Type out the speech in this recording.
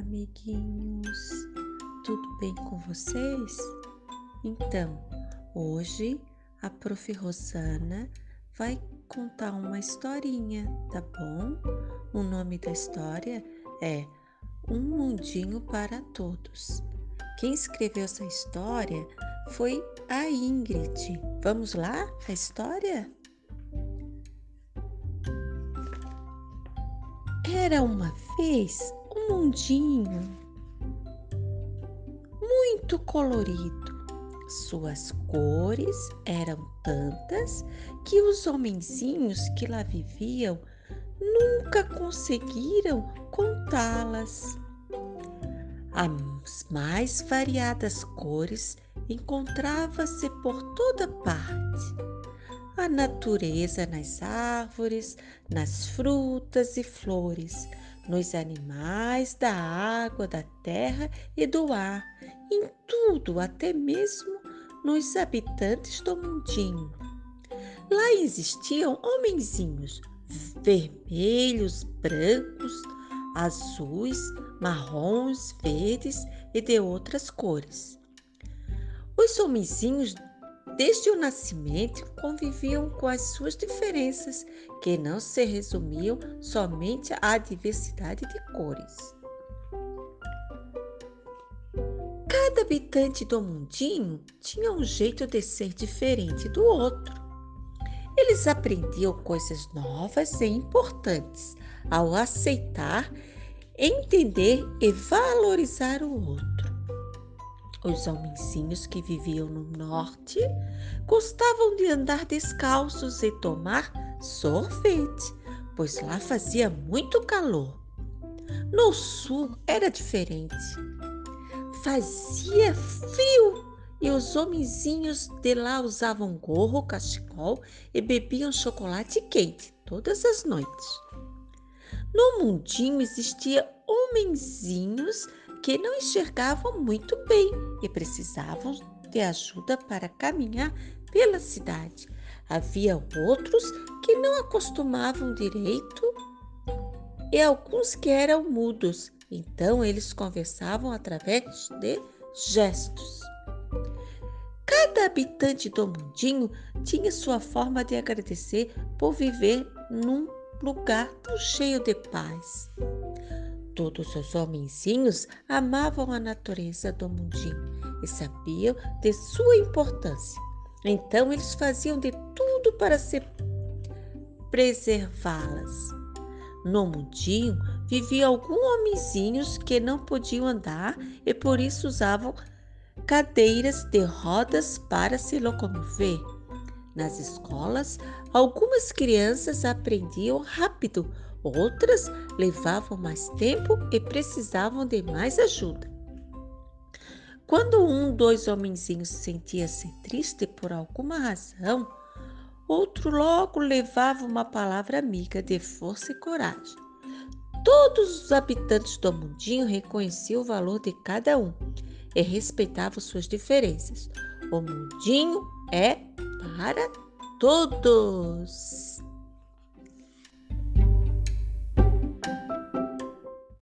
amiguinhos? Tudo bem com vocês? Então, hoje a Prof. Rosana vai contar uma historinha, tá bom? O nome da história é Um Mundinho para Todos. Quem escreveu essa história foi a Ingrid. Vamos lá, a história? Era uma vez mundinho muito colorido. Suas cores eram tantas que os homenzinhos que lá viviam nunca conseguiram contá-las. As mais variadas cores encontrava-se por toda parte. A natureza nas árvores, nas frutas e flores, nos animais, da água, da terra e do ar, em tudo, até mesmo nos habitantes do mundinho. Lá existiam homenzinhos vermelhos, brancos, azuis, marrons, verdes e de outras cores. Os homenzinhos desde o nascimento conviviam com as suas diferenças, que não se resumiam somente à diversidade de cores. Cada habitante do mundinho tinha um jeito de ser diferente do outro. Eles aprendiam coisas novas e importantes ao aceitar, entender e valorizar o outro. Os homenzinhos que viviam no norte gostavam de andar descalços e tomar sorvete, pois lá fazia muito calor. No sul era diferente. Fazia frio e os homenzinhos de lá usavam gorro, cachecol e bebiam chocolate quente todas as noites. No mundinho existia homenzinhos que não enxergavam muito bem e precisavam de ajuda para caminhar pela cidade. Havia outros que não acostumavam direito e alguns que eram mudos, então eles conversavam através de gestos. Cada habitante do mundinho tinha sua forma de agradecer por viver num lugar tão cheio de paz. Todos os homenzinhos amavam a natureza do mundinho e sabiam de sua importância. Então eles faziam de tudo para se preservá-las. No mundinho viviam alguns homenzinhos que não podiam andar e por isso usavam cadeiras de rodas para se locomover. Nas escolas, algumas crianças aprendiam rápido Outras levavam mais tempo e precisavam de mais ajuda. Quando um dos homenzinhos sentia-se triste por alguma razão, outro logo levava uma palavra amiga de força e coragem. Todos os habitantes do mundinho reconheciam o valor de cada um e respeitavam suas diferenças. O mundinho é para todos.